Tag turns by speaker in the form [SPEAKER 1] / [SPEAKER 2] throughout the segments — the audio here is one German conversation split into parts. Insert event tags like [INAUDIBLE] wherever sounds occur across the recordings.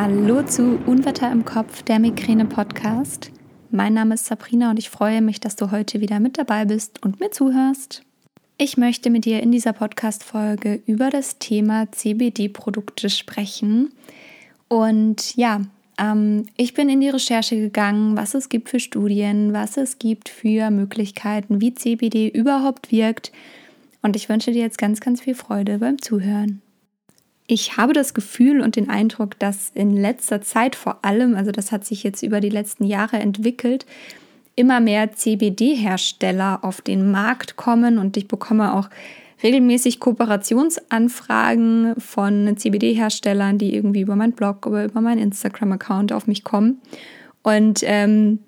[SPEAKER 1] Hallo zu Unwetter im Kopf, der Migräne-Podcast. Mein Name ist Sabrina und ich freue mich, dass du heute wieder mit dabei bist und mir zuhörst. Ich möchte mit dir in dieser Podcast-Folge über das Thema CBD-Produkte sprechen. Und ja, ähm, ich bin in die Recherche gegangen, was es gibt für Studien, was es gibt für Möglichkeiten, wie CBD überhaupt wirkt. Und ich wünsche dir jetzt ganz, ganz viel Freude beim Zuhören. Ich habe das Gefühl und den Eindruck, dass in letzter Zeit vor allem, also das hat sich jetzt über die letzten Jahre entwickelt, immer mehr CBD-Hersteller auf den Markt kommen und ich bekomme auch regelmäßig Kooperationsanfragen von CBD-Herstellern, die irgendwie über meinen Blog oder über meinen Instagram-Account auf mich kommen. Und ähm,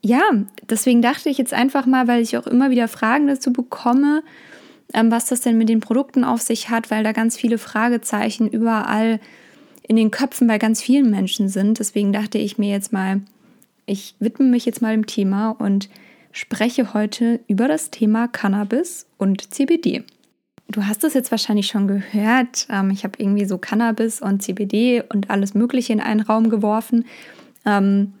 [SPEAKER 1] ja, deswegen dachte ich jetzt einfach mal, weil ich auch immer wieder Fragen dazu bekomme, was das denn mit den Produkten auf sich hat, weil da ganz viele Fragezeichen überall in den Köpfen bei ganz vielen Menschen sind. Deswegen dachte ich mir jetzt mal, ich widme mich jetzt mal dem Thema und spreche heute über das Thema Cannabis und CBD. Du hast es jetzt wahrscheinlich schon gehört. Ähm, ich habe irgendwie so Cannabis und CBD und alles Mögliche in einen Raum geworfen. Ähm,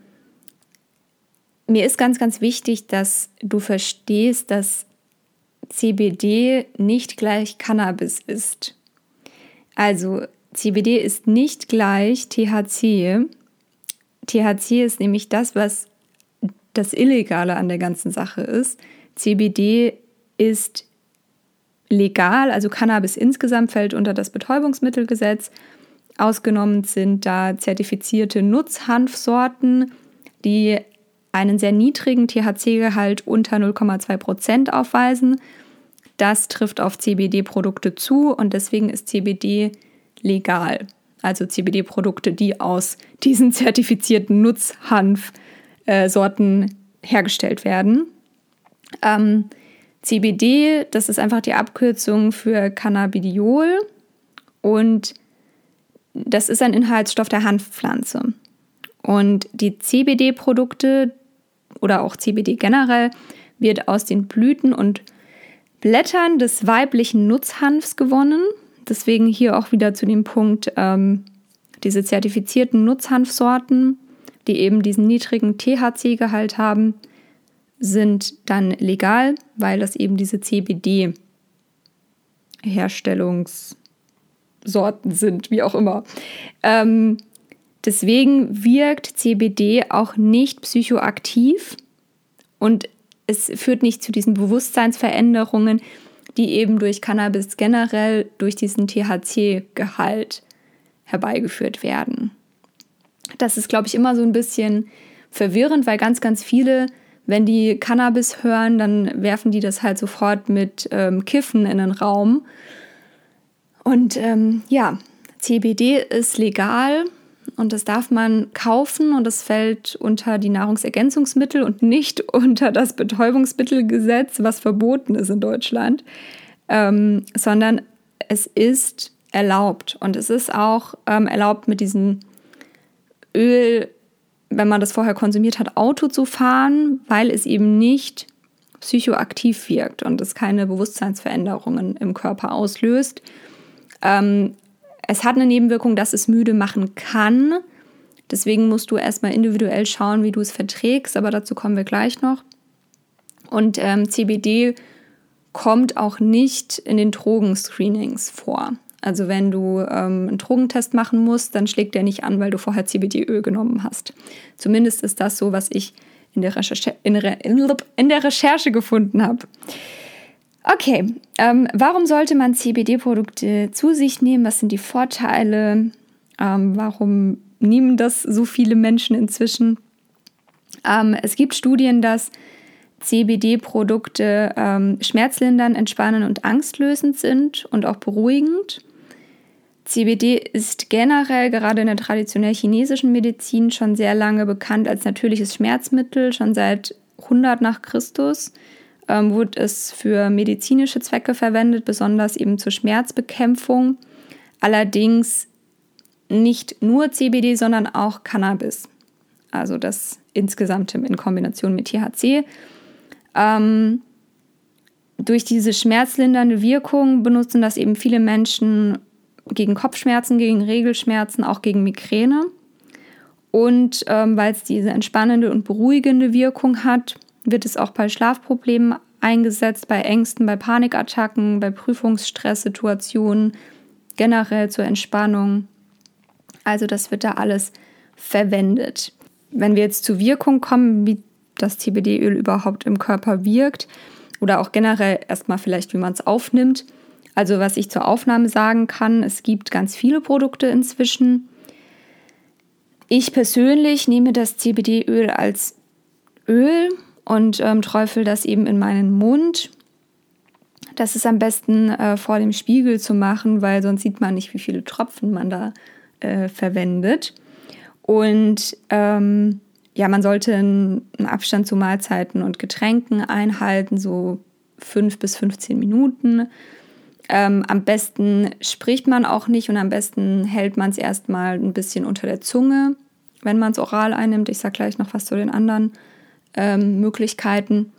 [SPEAKER 1] mir ist ganz, ganz wichtig, dass du verstehst, dass CBD nicht gleich Cannabis ist. Also CBD ist nicht gleich THC. THC ist nämlich das, was das Illegale an der ganzen Sache ist. CBD ist legal, also Cannabis insgesamt fällt unter das Betäubungsmittelgesetz. Ausgenommen sind da zertifizierte Nutzhanfsorten, die einen sehr niedrigen THC-Gehalt unter 0,2 Prozent aufweisen. Das trifft auf CBD-Produkte zu und deswegen ist CBD legal. Also CBD-Produkte, die aus diesen zertifizierten Nutzhanfsorten hergestellt werden. Ähm, CBD, das ist einfach die Abkürzung für Cannabidiol und das ist ein Inhaltsstoff der Hanfpflanze. Und die CBD-Produkte, oder auch CBD generell, wird aus den Blüten und Blättern des weiblichen Nutzhanfs gewonnen. Deswegen hier auch wieder zu dem Punkt, ähm, diese zertifizierten Nutzhanfsorten, die eben diesen niedrigen THC-Gehalt haben, sind dann legal, weil das eben diese CBD-Herstellungssorten sind, wie auch immer. Ähm, Deswegen wirkt CBD auch nicht psychoaktiv und es führt nicht zu diesen Bewusstseinsveränderungen, die eben durch Cannabis generell durch diesen THC-Gehalt herbeigeführt werden. Das ist, glaube ich, immer so ein bisschen verwirrend, weil ganz, ganz viele, wenn die Cannabis hören, dann werfen die das halt sofort mit ähm, Kiffen in den Raum. Und ähm, ja, CBD ist legal und das darf man kaufen und das fällt unter die Nahrungsergänzungsmittel und nicht [LAUGHS] unter das Betäubungsmittelgesetz, was verboten ist in Deutschland, ähm, sondern es ist erlaubt und es ist auch ähm, erlaubt mit diesem Öl, wenn man das vorher konsumiert hat, Auto zu fahren, weil es eben nicht psychoaktiv wirkt und es keine Bewusstseinsveränderungen im Körper auslöst. Ähm, es hat eine Nebenwirkung, dass es müde machen kann. Deswegen musst du erstmal individuell schauen, wie du es verträgst, aber dazu kommen wir gleich noch. Und ähm, CBD kommt auch nicht in den Drogenscreenings vor. Also wenn du ähm, einen Drogentest machen musst, dann schlägt der nicht an, weil du vorher CBD-Öl genommen hast. Zumindest ist das so, was ich in der Recherche, in, in der Recherche gefunden habe. Okay, ähm, warum sollte man CBD-Produkte zu sich nehmen? Was sind die Vorteile? Ähm, warum nehmen das so viele Menschen inzwischen? Ähm, es gibt Studien, dass CBD-Produkte ähm, schmerzlindernd, entspannend und angstlösend sind und auch beruhigend. CBD ist generell gerade in der traditionell chinesischen Medizin schon sehr lange bekannt als natürliches Schmerzmittel, schon seit 100 nach Christus ähm, wurde es für medizinische Zwecke verwendet, besonders eben zur Schmerzbekämpfung. Allerdings nicht nur CBD, sondern auch Cannabis. Also das insgesamt in Kombination mit THC. Ähm, durch diese schmerzlindernde Wirkung benutzen das eben viele Menschen gegen Kopfschmerzen, gegen Regelschmerzen, auch gegen Migräne. Und ähm, weil es diese entspannende und beruhigende Wirkung hat, wird es auch bei Schlafproblemen eingesetzt, bei Ängsten, bei Panikattacken, bei Prüfungsstresssituationen, generell zur Entspannung. Also das wird da alles verwendet. Wenn wir jetzt zur Wirkung kommen, wie das CBD-Öl überhaupt im Körper wirkt oder auch generell erstmal vielleicht, wie man es aufnimmt. Also was ich zur Aufnahme sagen kann, es gibt ganz viele Produkte inzwischen. Ich persönlich nehme das CBD-Öl als Öl und ähm, träufel das eben in meinen Mund. Das ist am besten äh, vor dem Spiegel zu machen, weil sonst sieht man nicht, wie viele Tropfen man da äh, verwendet. Und ähm, ja, man sollte einen Abstand zu Mahlzeiten und Getränken einhalten, so fünf bis 15 Minuten. Ähm, am besten spricht man auch nicht und am besten hält man es erstmal ein bisschen unter der Zunge, wenn man es oral einnimmt. Ich sage gleich noch was zu den anderen ähm, Möglichkeiten.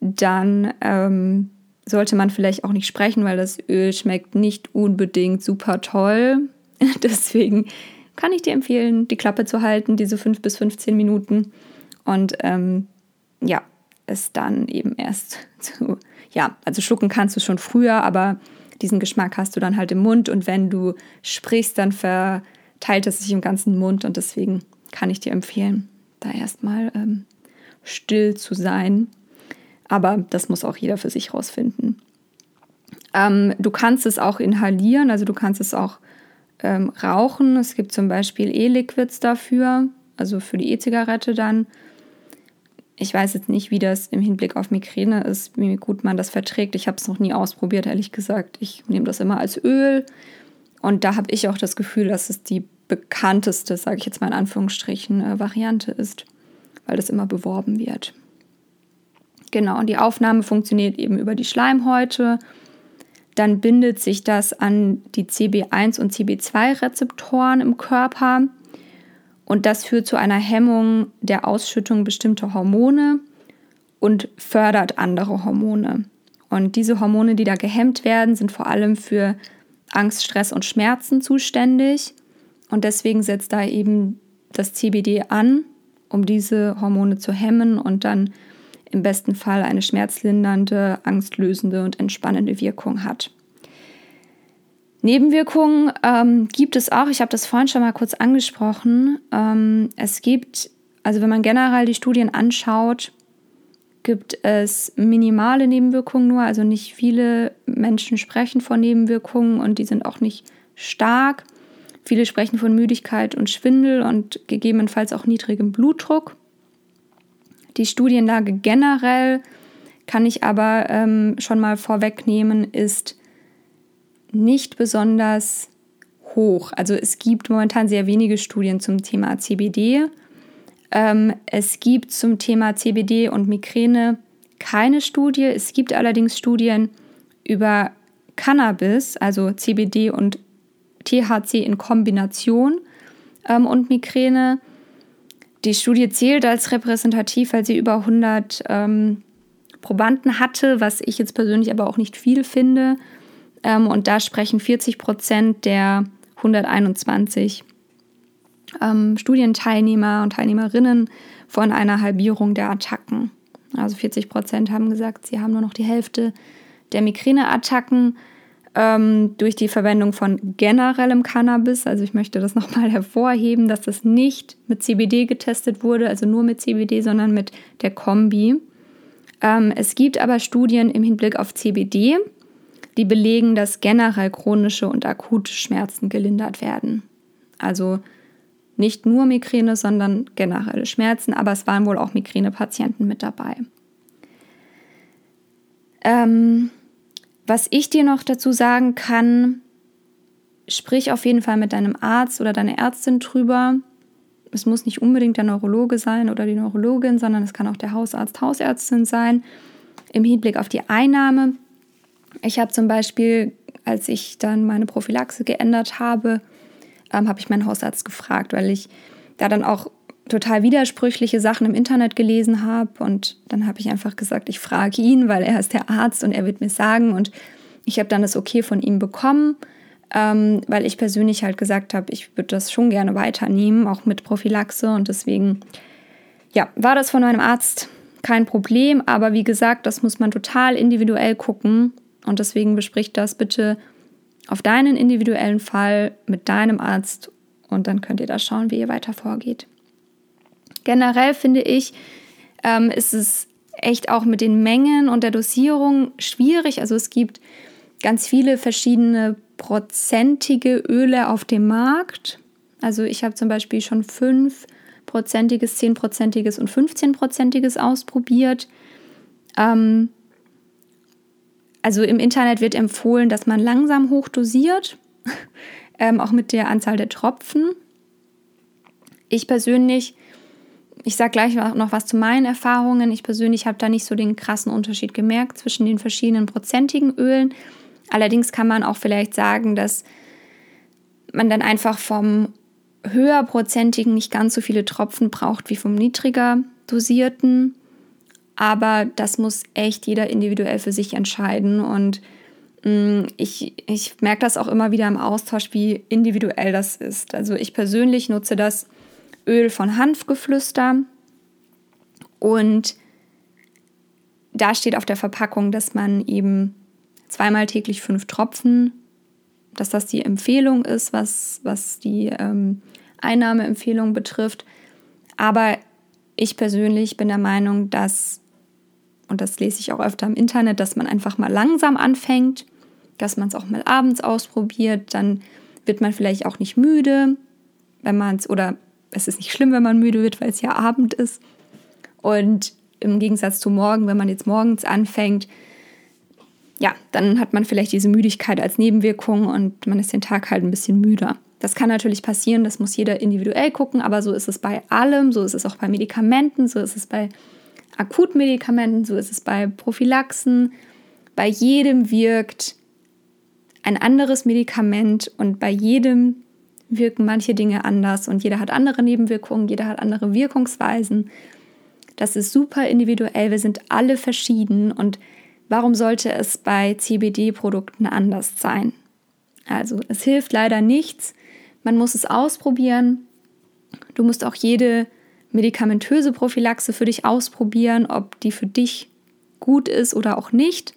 [SPEAKER 1] Dann ähm, sollte man vielleicht auch nicht sprechen, weil das Öl schmeckt nicht unbedingt super toll. [LAUGHS] Deswegen kann ich dir empfehlen, die Klappe zu halten, diese 5 bis 15 Minuten. Und ähm, ja, es dann eben erst [LAUGHS] zu, ja, also schlucken kannst du schon früher, aber diesen Geschmack hast du dann halt im Mund und wenn du sprichst, dann verteilt es sich im ganzen Mund und deswegen kann ich dir empfehlen, da erstmal ähm, still zu sein. Aber das muss auch jeder für sich rausfinden. Ähm, du kannst es auch inhalieren, also du kannst es auch ähm, rauchen. Es gibt zum Beispiel E-Liquids dafür, also für die E-Zigarette dann. Ich weiß jetzt nicht, wie das im Hinblick auf Migräne ist, wie gut man das verträgt. Ich habe es noch nie ausprobiert, ehrlich gesagt. Ich nehme das immer als Öl. Und da habe ich auch das Gefühl, dass es die bekannteste, sage ich jetzt mal in Anführungsstrichen, äh, Variante ist, weil das immer beworben wird. Genau, und die Aufnahme funktioniert eben über die Schleimhäute dann bindet sich das an die CB1 und CB2-Rezeptoren im Körper und das führt zu einer Hemmung der Ausschüttung bestimmter Hormone und fördert andere Hormone. Und diese Hormone, die da gehemmt werden, sind vor allem für Angst, Stress und Schmerzen zuständig. Und deswegen setzt da eben das CBD an, um diese Hormone zu hemmen und dann im besten Fall eine schmerzlindernde, angstlösende und entspannende Wirkung hat. Nebenwirkungen ähm, gibt es auch. Ich habe das vorhin schon mal kurz angesprochen. Ähm, es gibt, also wenn man generell die Studien anschaut, gibt es minimale Nebenwirkungen nur. Also nicht viele Menschen sprechen von Nebenwirkungen und die sind auch nicht stark. Viele sprechen von Müdigkeit und Schwindel und gegebenenfalls auch niedrigem Blutdruck. Die Studienlage generell kann ich aber ähm, schon mal vorwegnehmen, ist nicht besonders hoch. Also es gibt momentan sehr wenige Studien zum Thema CBD. Ähm, es gibt zum Thema CBD und Migräne keine Studie. Es gibt allerdings Studien über Cannabis, also CBD und THC in Kombination ähm, und Migräne. Die Studie zählt als repräsentativ, weil sie über 100 ähm, Probanden hatte, was ich jetzt persönlich aber auch nicht viel finde. Ähm, und da sprechen 40 Prozent der 121 ähm, Studienteilnehmer und Teilnehmerinnen von einer Halbierung der Attacken. Also 40 Prozent haben gesagt, sie haben nur noch die Hälfte der Migräneattacken ähm, durch die Verwendung von generellem Cannabis. Also ich möchte das nochmal [LAUGHS] hervorheben, dass das nicht mit CBD getestet wurde, also nur mit CBD, sondern mit der Kombi. Ähm, es gibt aber Studien im Hinblick auf CBD, die belegen, dass generell chronische und akute Schmerzen gelindert werden. Also nicht nur Migräne, sondern generelle Schmerzen, aber es waren wohl auch Migränepatienten mit dabei. Ähm, was ich dir noch dazu sagen kann, sprich auf jeden Fall mit deinem Arzt oder deiner Ärztin drüber. Es muss nicht unbedingt der Neurologe sein oder die Neurologin, sondern es kann auch der Hausarzt, Hausärztin sein. Im Hinblick auf die Einnahme. Ich habe zum Beispiel, als ich dann meine Prophylaxe geändert habe, ähm, habe ich meinen Hausarzt gefragt, weil ich da dann auch total widersprüchliche Sachen im Internet gelesen habe. Und dann habe ich einfach gesagt, ich frage ihn, weil er ist der Arzt und er wird mir sagen. Und ich habe dann das Okay von ihm bekommen. ähm, weil ich persönlich halt gesagt habe, ich würde das schon gerne weiternehmen, auch mit Prophylaxe. Und deswegen, ja, war das von meinem Arzt kein Problem. Aber wie gesagt, das muss man total individuell gucken. Und deswegen bespricht das bitte auf deinen individuellen Fall mit deinem Arzt. Und dann könnt ihr da schauen, wie ihr weiter vorgeht. Generell finde ich, ähm, ist es echt auch mit den Mengen und der Dosierung schwierig. Also es gibt ganz viele verschiedene prozentige Öle auf dem Markt. Also ich habe zum Beispiel schon 5-prozentiges, 10-prozentiges und 15-prozentiges ausprobiert. Ähm, also im Internet wird empfohlen, dass man langsam hochdosiert, [LAUGHS] ähm, auch mit der Anzahl der Tropfen. Ich persönlich, ich sage gleich noch was zu meinen Erfahrungen. Ich persönlich habe da nicht so den krassen Unterschied gemerkt zwischen den verschiedenen prozentigen Ölen. Allerdings kann man auch vielleicht sagen, dass man dann einfach vom höherprozentigen nicht ganz so viele Tropfen braucht wie vom niedriger dosierten. Aber das muss echt jeder individuell für sich entscheiden. Und mh, mm, ich, ich merke das auch immer wieder im Austausch, wie individuell das ist. Also ich persönlich nutze das Öl von Hanfgeflüster und da steht auf der Verpackung, dass man eben zweimal täglich fünf Tropfen, dass das die Empfehlung ist, was, was die ähm, Einnahmeempfehlung betrifft. Aber ich persönlich bin der Meinung, dass, und das lese ich auch öfter im Internet, dass man einfach mal langsam anfängt, dass man es auch mal abends ausprobiert, dann wird man vielleicht auch nicht müde, wenn man es, oder es ist nicht schlimm, wenn man müde wird, weil es ja Abend ist. Und im Gegensatz zu morgen, wenn man jetzt morgens anfängt, ja, dann hat man vielleicht diese Müdigkeit als Nebenwirkung und man ist den Tag halt ein bisschen müder. Das kann natürlich passieren, das muss jeder individuell gucken, aber so ist es bei allem, so ist es auch bei Medikamenten, so ist es bei Akutmedikamenten, so ist es bei Prophylaxen. Bei jedem wirkt ein anderes Medikament und bei jedem wirken manche Dinge anders und jeder hat andere Nebenwirkungen, jeder hat andere Wirkungsweisen. Das ist super individuell, wir sind alle verschieden und Warum sollte es bei CBD-Produkten anders sein? Also es hilft leider nichts. Man muss es ausprobieren. Du musst auch jede medikamentöse Prophylaxe für dich ausprobieren, ob die für dich gut ist oder auch nicht.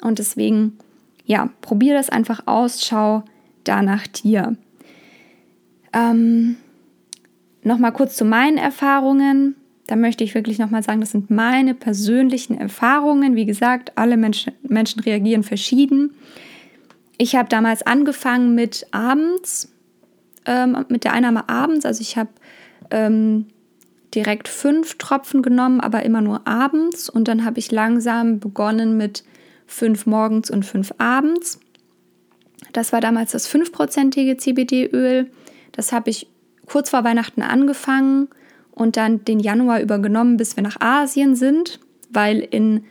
[SPEAKER 1] Und deswegen, ja, probier das einfach aus, schau da nach dir. Ähm, Nochmal kurz zu meinen Erfahrungen da möchte ich wirklich nochmal sagen, das sind meine persönlichen Erfahrungen. Wie gesagt, alle Menschen, Menschen reagieren verschieden. Ich habe damals angefangen mit abends, ähm, mit der Einnahme abends. Also ich habe ähm, direkt fünf Tropfen genommen, aber immer nur abends. Und dann habe ich langsam begonnen mit fünf morgens und fünf abends. Das war damals das fünfprozentige CBD-Öl. Das habe ich kurz vor Weihnachten angefangen und dann den Januar übergenommen, bis wir nach Asien sind, weil in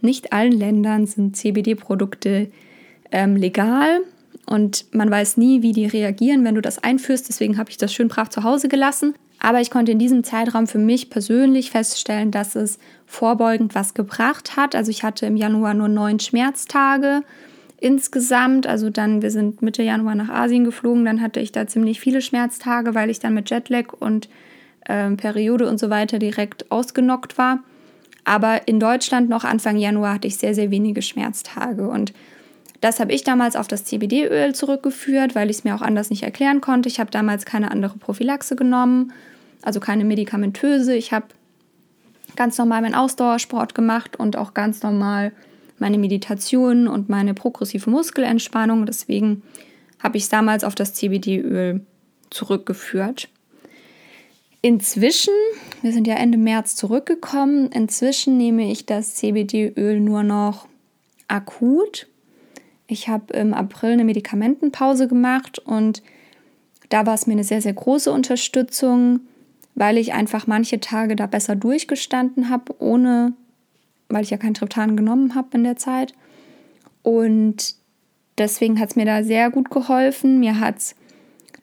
[SPEAKER 1] nicht allen Ländern sind CBD-Produkte ähm, legal und man weiß nie, wie die reagieren, wenn du das einführst. Deswegen habe ich das schön brav zu Hause gelassen. Aber ich konnte in diesem Zeitraum für mich persönlich feststellen, dass es vorbeugend was gebracht hat. Also ich hatte im Januar nur neun Schmerztage insgesamt. Also dann, wir sind Mitte Januar nach Asien geflogen, dann hatte ich da ziemlich viele Schmerztage, weil ich dann mit Jetlag und ähm, Periode und so weiter direkt ausgenockt war. Aber in Deutschland noch Anfang Januar hatte ich sehr, sehr wenige Schmerztage. Und das habe ich damals auf das CBD-Öl zurückgeführt, weil ich es mir auch anders nicht erklären konnte. Ich habe damals keine andere Prophylaxe genommen, also keine medikamentöse. Ich habe ganz normal meinen Ausdauersport gemacht und auch ganz normal meine Meditation und meine progressive Muskelentspannung. Deswegen habe ich es damals auf das CBD-Öl zurückgeführt. Inzwischen, wir sind ja Ende März zurückgekommen, inzwischen nehme ich das CBD-Öl nur noch akut. Ich habe im April eine Medikamentenpause gemacht und da war es mir eine sehr, sehr große Unterstützung, weil ich einfach manche Tage da besser durchgestanden habe, ohne, weil ich ja kein Triptan genommen habe in der Zeit. Und deswegen hat es mir da sehr gut geholfen. Mir hat es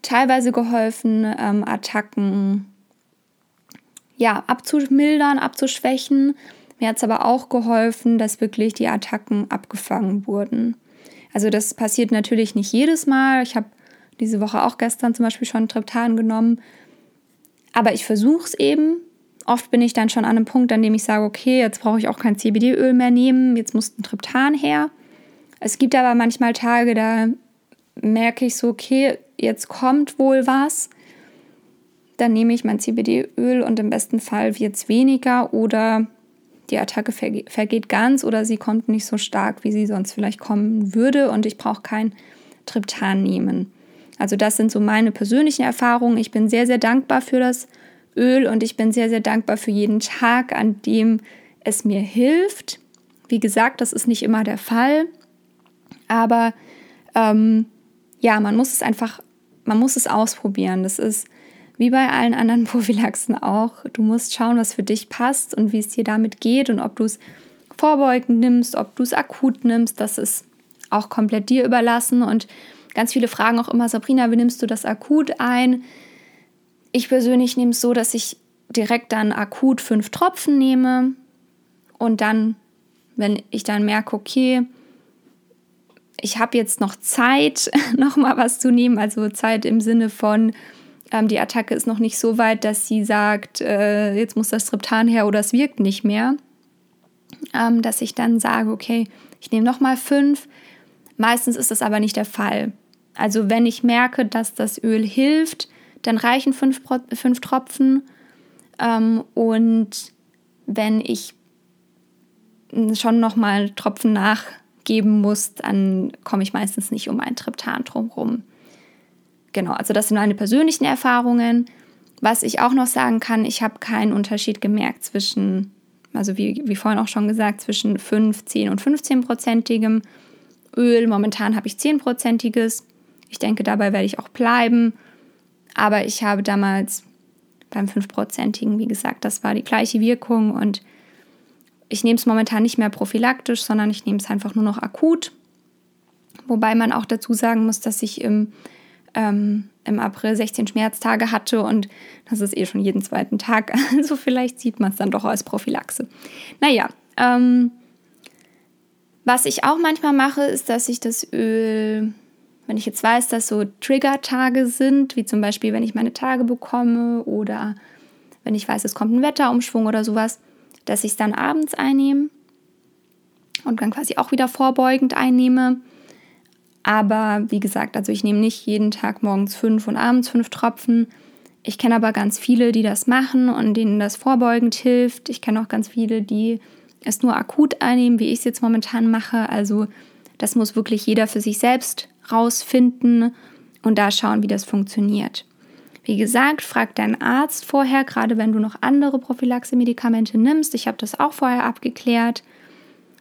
[SPEAKER 1] teilweise geholfen, ähm, Attacken ja, abzumildern, abzuschwächen. Mir hat es aber auch geholfen, dass wirklich die Attacken abgefangen wurden. Also das passiert natürlich nicht jedes Mal. Ich habe diese Woche auch gestern zum Beispiel schon Triptan genommen. Aber ich versuche es eben. Oft bin ich dann schon an einem Punkt, an dem ich sage, okay, jetzt brauche ich auch kein CBD-Öl mehr nehmen, jetzt muss ein Triptan her. Es gibt aber manchmal Tage, da merke ich so, okay, jetzt kommt wohl was. Dann nehme ich mein CBD-Öl und im besten Fall wird es weniger oder die Attacke vergeht ganz oder sie kommt nicht so stark, wie sie sonst vielleicht kommen würde und ich brauche kein Triptan nehmen. Also das sind so meine persönlichen Erfahrungen. Ich bin sehr, sehr dankbar für das Öl und ich bin sehr, sehr dankbar für jeden Tag, an dem es mir hilft. Wie gesagt, das ist nicht immer der Fall, aber ähm, ja, man muss es einfach, man muss es ausprobieren. Das ist wie bei allen anderen [LAUGHS] Prophylaxen auch. Du musst schauen, was für dich passt und wie es dir damit geht und ob du es vorbeugend nimmst, ob du es akut nimmst. Das ist auch komplett dir überlassen. Und ganz viele fragen auch immer, Sabrina, wie nimmst du das akut ein? Ich persönlich nehme es so, dass ich direkt dann akut fünf Tropfen nehme und dann, wenn ich dann merke, okay, ich habe jetzt noch Zeit, [LAUGHS] noch mal was zu nehmen, also Zeit im Sinne von ähm, die Attacke ist noch nicht so weit, dass sie sagt, äh, jetzt muss das Triptan her oder es wirkt nicht mehr. Ähm, dass ich dann sage, okay, ich nehme nochmal fünf. Meistens ist das aber nicht der Fall. Also wenn ich merke, dass das Öl hilft, dann reichen fünf, fünf Tropfen. Ähm, und wenn ich schon nochmal Tropfen nachgeben muss, dann komme ich meistens nicht um ein Triptan drumherum. Genau, also das sind meine persönlichen Erfahrungen. Was ich auch noch sagen kann, ich habe keinen Unterschied gemerkt zwischen, also wie, wie vorhin auch schon gesagt, zwischen 5, 10 und 15-prozentigem Öl. Momentan habe ich 10-prozentiges. Ich denke, dabei werde ich auch bleiben. Aber ich habe damals beim 5-prozentigen, wie gesagt, das war die gleiche Wirkung und ich nehme es momentan nicht mehr prophylaktisch, sondern ich nehme es einfach nur noch akut. Wobei man auch dazu sagen muss, dass ich im ähm, im April 16 Schmerztage hatte und das ist eh schon jeden zweiten Tag. [LAUGHS] Also vielleicht sieht man es dann doch als Prophylaxe. Naja, ähm, was ich auch manchmal mache, ist, dass ich das Öl, wenn ich jetzt weiß, dass so Trigger-Tage sind, wie zum Beispiel, wenn ich meine Tage bekomme oder wenn ich weiß, es kommt ein Wetterumschwung oder sowas, dass ich es dann abends einnehme und dann quasi auch wieder vorbeugend einnehme aber wie gesagt, also ich nehme nicht jeden Tag morgens fünf und abends fünf Tropfen. Ich kenne aber ganz viele, die das machen und denen das vorbeugend hilft. Ich kenne auch ganz viele, die es nur akut einnehmen, wie ich es jetzt momentan mache. Also das muss wirklich jeder für sich selbst rausfinden und da schauen, wie das funktioniert. Wie gesagt, frag deinen Arzt vorher, gerade wenn du noch andere Prophylaxe-Medikamente nimmst. Ich habe das auch vorher abgeklärt,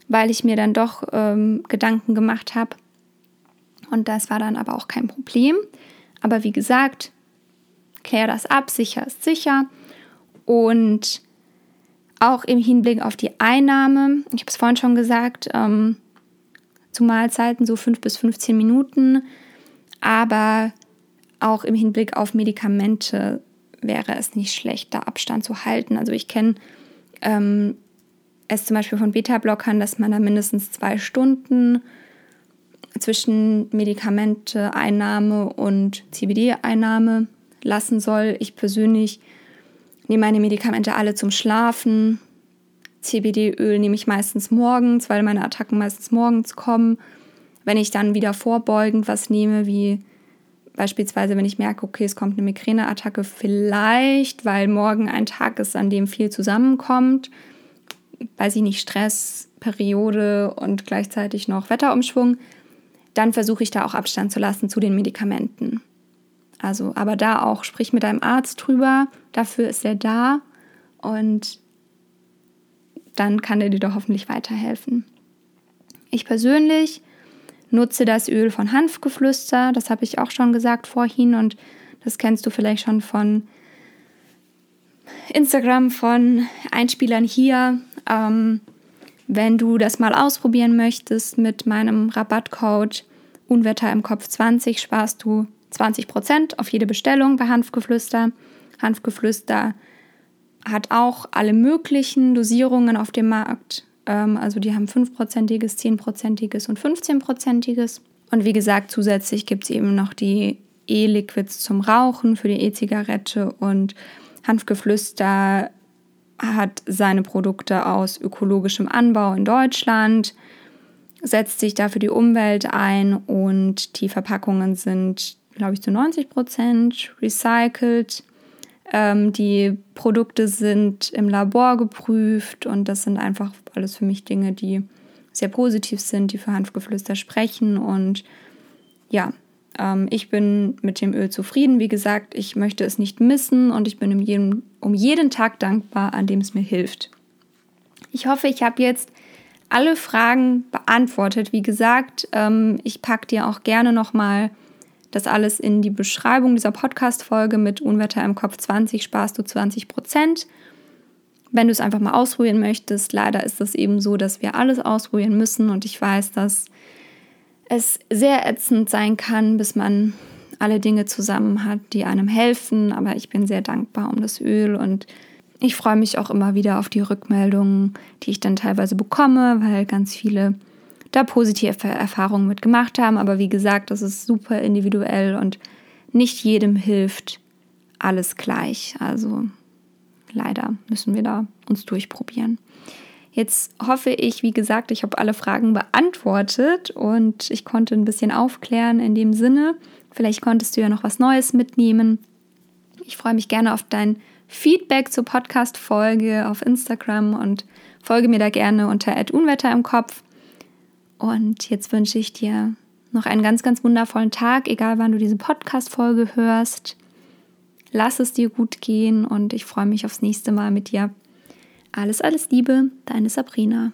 [SPEAKER 1] weil ich mir dann doch ähm, Gedanken gemacht habe, und das war dann aber auch kein Problem. Aber wie gesagt, klär das ab, sicher ist sicher. Und auch im Hinblick auf die Einnahme, ich habe es vorhin schon gesagt, ähm, zu Mahlzeiten so 5 bis 15 Minuten, aber auch im Hinblick auf Medikamente wäre es nicht schlecht, da Abstand zu halten. Also ich kenne ähm, es zum Beispiel von Beta-Blockern, dass man da mindestens zwei Stunden zwischen Medikamenteeinnahme und CBD-Einnahme lassen soll. Ich persönlich nehme meine Medikamente alle zum Schlafen. CBD-Öl nehme ich meistens morgens, weil meine Attacken meistens morgens kommen. Wenn ich dann wieder vorbeugend was nehme, wie beispielsweise, wenn ich merke, okay, es kommt eine Migräneattacke, vielleicht, weil morgen ein Tag ist, an dem viel zusammenkommt, weiß ich nicht, Stress, Periode und gleichzeitig noch Wetterumschwung, dann versuche ich da auch Abstand zu lassen zu den Medikamenten. Also, aber da auch, sprich mit deinem Arzt drüber, dafür ist er da und dann kann er dir doch hoffentlich weiterhelfen. Ich persönlich nutze das Öl von Hanfgeflüster, das habe ich auch schon gesagt vorhin und das kennst du vielleicht schon von Instagram, von Einspielern hier. Ähm, wenn du das mal ausprobieren möchtest mit meinem Rabattcode Unwetter im Kopf 20, sparst du 20% auf jede Bestellung bei Hanfgeflüster. Hanfgeflüster hat auch alle möglichen Dosierungen auf dem Markt. Ähm, also die haben 5%iges, 10%iges und 15%iges. Und wie gesagt, zusätzlich gibt es eben noch die E-Liquids zum Rauchen für die E-Zigarette und Hanfgeflüster hat seine Produkte aus ökologischem Anbau in Deutschland, setzt sich dafür die Umwelt ein und die Verpackungen sind, glaube ich, zu 90 Prozent recycelt. Ähm, die Produkte sind im Labor geprüft und das sind einfach alles für mich Dinge, die sehr positiv sind, die für Hanfgeflüster sprechen. Und ja, ähm, ich bin mit dem Öl zufrieden. Wie gesagt, ich möchte es nicht missen und ich bin um jeden, um jeden Tag dankbar, an dem es mir hilft. Ich hoffe, ich habe jetzt alle Fragen beantwortet. Wie gesagt, ähm, ich packe dir auch gerne nochmal das alles in die Beschreibung dieser Podcast-Folge mit Unwetter im Kopf 20 sparst du 20 Prozent. Wenn du es einfach mal ausprobieren möchtest, leider ist es eben so, dass wir alles ausprobieren müssen und ich weiß, dass es sehr ätzend sein kann, bis man alle Dinge zusammen hat, die einem helfen. Aber ich bin sehr dankbar um das Öl und ich freue mich auch immer wieder auf die Rückmeldungen, die ich dann teilweise bekomme, weil ganz viele da positive Erfahrungen mit gemacht haben. Aber wie gesagt, das ist super individuell und nicht jedem hilft alles gleich. Also leider müssen wir da uns durchprobieren. Jetzt hoffe ich, wie gesagt, ich habe alle Fragen beantwortet und ich konnte ein bisschen aufklären in dem Sinne. Vielleicht konntest du ja noch was Neues mitnehmen. Ich freue mich gerne auf dein Feedback zur Podcast-Folge auf Instagram und folge mir da gerne unter Unwetter im Kopf. Und jetzt wünsche ich dir noch einen ganz, ganz wundervollen Tag, egal wann du diese Podcast-Folge hörst. Lass es dir gut gehen und ich freue mich aufs nächste Mal mit dir. Alles, alles Liebe, deine Sabrina.